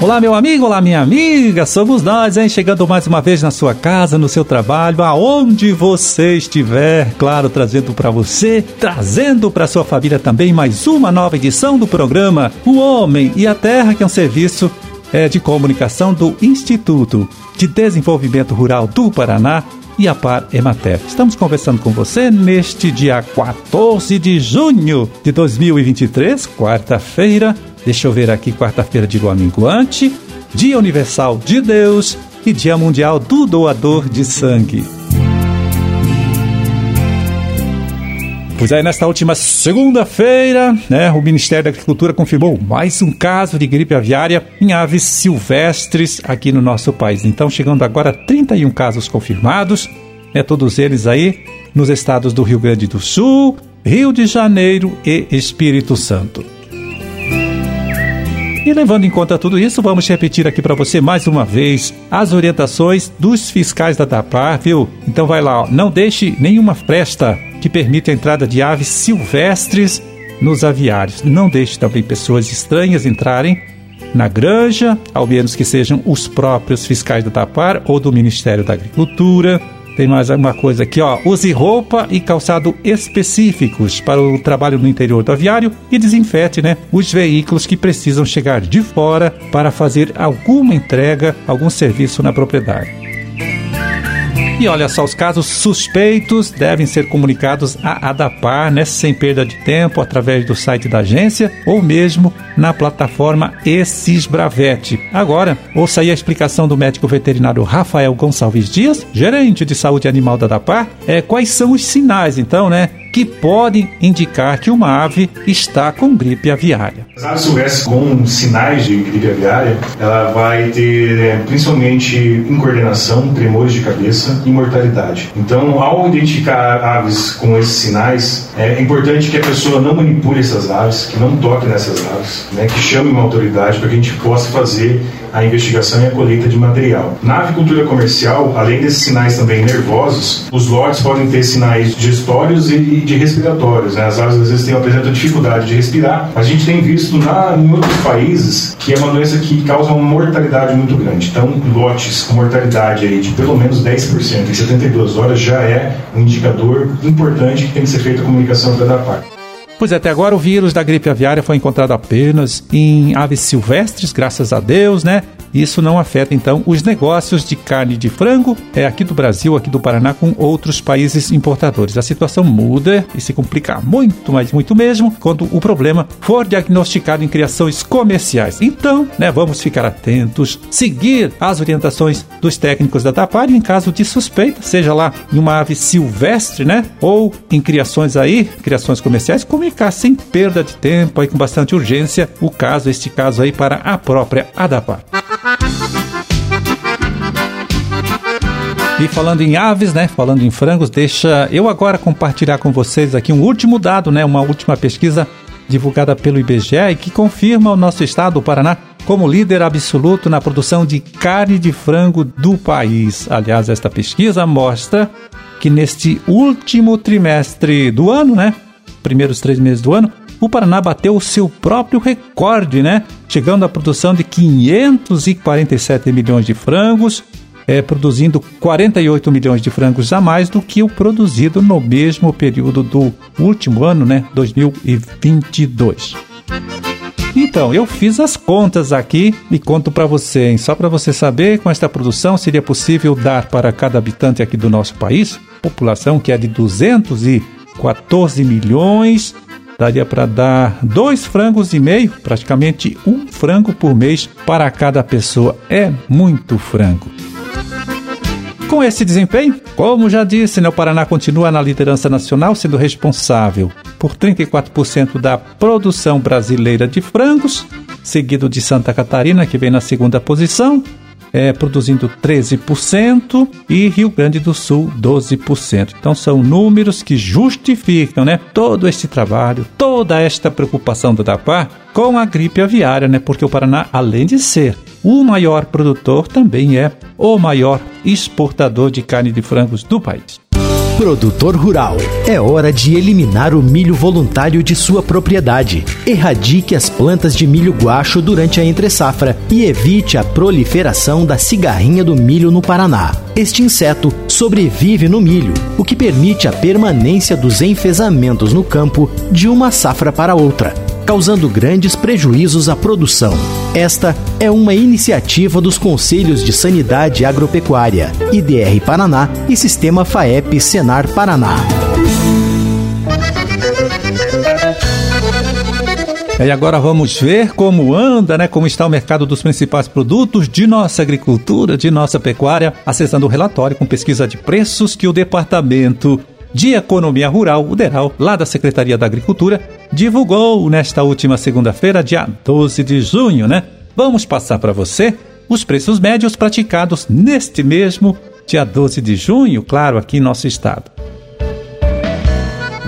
Olá, meu amigo, olá, minha amiga, somos nós, hein? Chegando mais uma vez na sua casa, no seu trabalho, aonde você estiver, claro, trazendo para você, trazendo para sua família também mais uma nova edição do programa O Homem e a Terra, que é um serviço é, de comunicação do Instituto de Desenvolvimento Rural do Paraná e a Par Emater. Estamos conversando com você neste dia 14 de junho de 2023, quarta-feira, Deixa eu ver aqui, quarta-feira de lua minguante, Dia Universal de Deus e Dia Mundial do Doador de Sangue. Pois aí, nesta última segunda-feira, né, o Ministério da Agricultura confirmou mais um caso de gripe aviária em aves silvestres aqui no nosso país. Então, chegando agora a 31 casos confirmados, né, todos eles aí nos estados do Rio Grande do Sul, Rio de Janeiro e Espírito Santo. E levando em conta tudo isso, vamos repetir aqui para você mais uma vez as orientações dos fiscais da DAPAR, viu? Então vai lá, ó, não deixe nenhuma fresta que permita a entrada de aves silvestres nos aviários. Não deixe também pessoas estranhas entrarem na granja, ao menos que sejam os próprios fiscais da DAPAR ou do Ministério da Agricultura. Tem mais uma coisa aqui, ó. Use roupa e calçado específicos para o trabalho no interior do aviário e desinfete, né, os veículos que precisam chegar de fora para fazer alguma entrega, algum serviço na propriedade. E olha só, os casos suspeitos devem ser comunicados à ADAPAR, né, sem perda de tempo, através do site da agência ou mesmo na plataforma Esisbravete. Agora, ouça aí a explicação do médico veterinário Rafael Gonçalves Dias, gerente de saúde animal da ADAPAR, é, quais são os sinais, então, né, que podem indicar que uma ave está com gripe aviária. As aves silvestres com sinais de gripe aviária, ela vai ter é, principalmente incoordenação, tremores de cabeça e mortalidade. Então, ao identificar aves com esses sinais, é importante que a pessoa não manipule essas aves, que não toque nessas aves, né, que chame uma autoridade para que a gente possa fazer a investigação e a colheita de material. Na avicultura comercial, além desses sinais também nervosos, os lotes podem ter sinais digestórios e de respiratórios. Né? As aves às vezes têm, apresentam dificuldade de respirar. A gente tem visto na, em outros países que é uma doença que causa uma mortalidade muito grande. Então, lotes com mortalidade aí de pelo menos 10% em 72 horas já é um indicador importante que tem que ser feita a comunicação dar parte. Pois é, até agora o vírus da gripe aviária foi encontrado apenas em aves silvestres, graças a Deus, né? Isso não afeta então os negócios de carne de frango é aqui do Brasil, aqui do Paraná com outros países importadores. A situação muda e se complica muito, mas muito mesmo quando o problema for diagnosticado em criações comerciais. Então, né, vamos ficar atentos, seguir as orientações dos técnicos da TAPAR em caso de suspeita, seja lá em uma ave silvestre, né, ou em criações aí, criações comerciais, comunicar sem perda de tempo e com bastante urgência o caso, este caso aí para a própria ADAPAR. E falando em aves, né? Falando em frangos, deixa eu agora compartilhar com vocês aqui um último dado, né? Uma última pesquisa divulgada pelo IBGE e que confirma o nosso estado, o Paraná, como líder absoluto na produção de carne de frango do país. Aliás, esta pesquisa mostra que neste último trimestre do ano, né? Primeiros três meses do ano, o Paraná bateu o seu próprio recorde, né? Chegando à produção de 547 milhões de frangos, é, produzindo 48 milhões de frangos a mais do que o produzido no mesmo período do último ano, né? 2022. Então, eu fiz as contas aqui e conto para você, hein? só para você saber, com esta produção seria possível dar para cada habitante aqui do nosso país, população que é de 214 milhões daria para dar dois frangos e meio, praticamente um frango por mês para cada pessoa. É muito frango. Com esse desempenho, como já disse, né, o Paraná continua na liderança nacional, sendo responsável por 34% da produção brasileira de frangos, seguido de Santa Catarina, que vem na segunda posição, é, produzindo 13% e Rio Grande do Sul 12%. Então são números que justificam né, todo este trabalho, toda esta preocupação do DAPAR com a gripe aviária, né, porque o Paraná, além de ser o maior produtor, também é o maior exportador de carne de frangos do país. Produtor rural, é hora de eliminar o milho voluntário de sua propriedade. Erradique as plantas de milho guacho durante a entre-safra e evite a proliferação da cigarrinha do milho no Paraná. Este inseto sobrevive no milho, o que permite a permanência dos enfesamentos no campo de uma safra para outra causando grandes prejuízos à produção. Esta é uma iniciativa dos Conselhos de Sanidade Agropecuária, IDR Paraná e Sistema FAEP Senar Paraná. E agora vamos ver como anda, né? Como está o mercado dos principais produtos de nossa agricultura, de nossa pecuária, acessando o relatório com pesquisa de preços que o Departamento de Economia Rural, o DERAL, lá da Secretaria da Agricultura, divulgou nesta última segunda-feira, dia 12 de junho, né? Vamos passar para você os preços médios praticados neste mesmo dia 12 de junho, claro, aqui em nosso estado.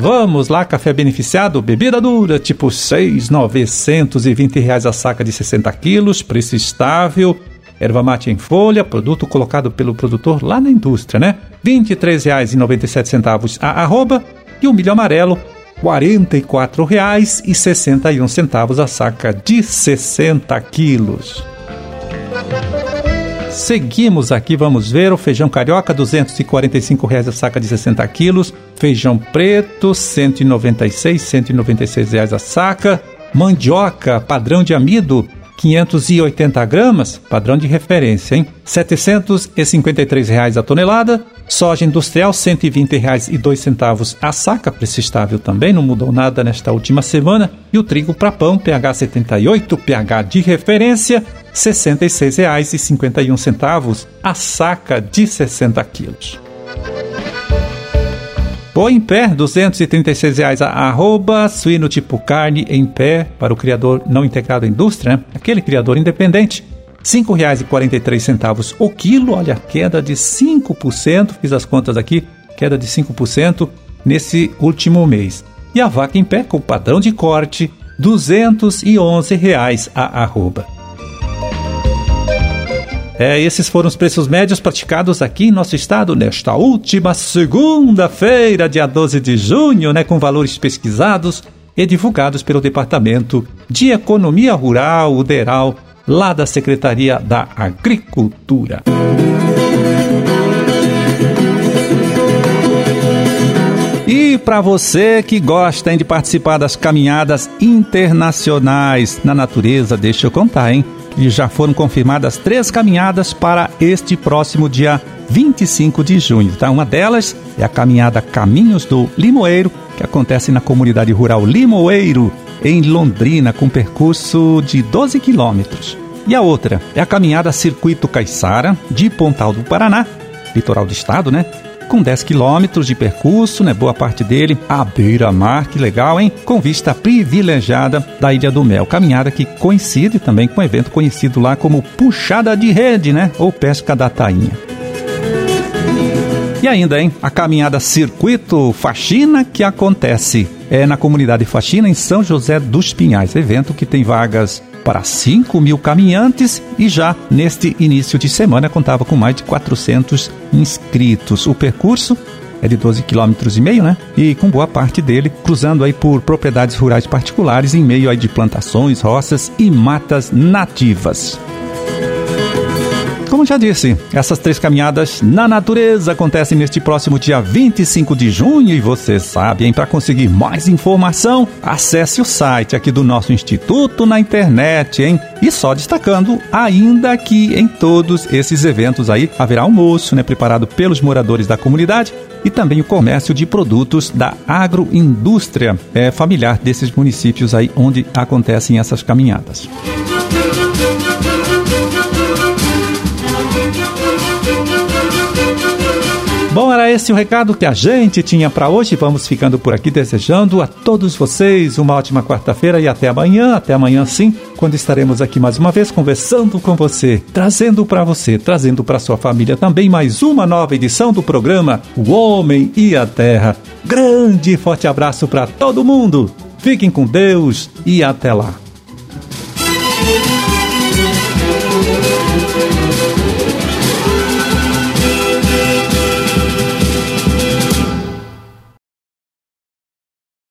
Vamos lá, café beneficiado, bebida dura, tipo 6,920 reais a saca de 60 quilos, preço estável, erva mate em folha, produto colocado pelo produtor lá na indústria, né? R$ 23,97 a arroba e o milho amarelo, R$ 44,61 a saca de 60 quilos. Seguimos aqui, vamos ver o feijão carioca, 245 reais a saca de 60 quilos. Feijão preto, R$ 196, 196 reais a saca. Mandioca, padrão de amido, 580 gramas, padrão de referência, hein? 753 reais a tonelada. Soja industrial, R$ 120,02 a saca, preço estável também, não mudou nada nesta última semana. E o trigo para pão, pH 78, pH de referência, R$ 66,51 a saca de 60 quilos. Boi em pé, 236 reais a arroba, suíno tipo carne em pé para o criador não integrado à indústria, né? aquele criador independente. R$ 5,43 o quilo, olha, queda de 5%, fiz as contas aqui, queda de 5% nesse último mês. E a vaca em pé com padrão de corte, 211 reais a arroba. É, esses foram os preços médios praticados aqui em nosso estado nesta última segunda-feira, dia 12 de junho, né, com valores pesquisados e divulgados pelo Departamento de Economia Rural, o DERAL, lá da Secretaria da Agricultura. E para você que gosta hein, de participar das caminhadas internacionais na natureza, deixa eu contar, hein? E já foram confirmadas três caminhadas para este próximo dia 25 de junho. Tá? Uma delas é a caminhada Caminhos do Limoeiro, que acontece na comunidade rural Limoeiro, em Londrina, com percurso de 12 quilômetros. E a outra é a caminhada Circuito Caiçara, de Pontal do Paraná, litoral do estado, né? Com 10 quilômetros de percurso, né, boa parte dele à beira-mar, que legal, hein? Com vista privilegiada da Ilha do Mel. Caminhada que coincide também com um evento conhecido lá como Puxada de Rede, né? Ou Pesca da Tainha. E ainda, hein? A caminhada Circuito Faxina que acontece é na comunidade Faxina em São José dos Pinhais. Evento que tem vagas para 5 mil caminhantes e já neste início de semana contava com mais de 400 inscritos. O percurso é de 12 km e meio, né? E com boa parte dele cruzando aí por propriedades rurais particulares em meio aí de plantações, roças e matas nativas. Como já disse, essas três caminhadas na natureza acontecem neste próximo dia 25 de junho e você sabe, hein? Para conseguir mais informação, acesse o site aqui do nosso instituto na internet, hein? E só destacando, ainda que em todos esses eventos aí haverá almoço, né, preparado pelos moradores da comunidade e também o comércio de produtos da agroindústria é, familiar desses municípios aí onde acontecem essas caminhadas. Bom, era esse o recado que a gente tinha para hoje. Vamos ficando por aqui desejando a todos vocês uma ótima quarta-feira e até amanhã. Até amanhã, sim, quando estaremos aqui mais uma vez conversando com você, trazendo para você, trazendo para sua família também mais uma nova edição do programa O Homem e a Terra. Grande e forte abraço para todo mundo. Fiquem com Deus e até lá.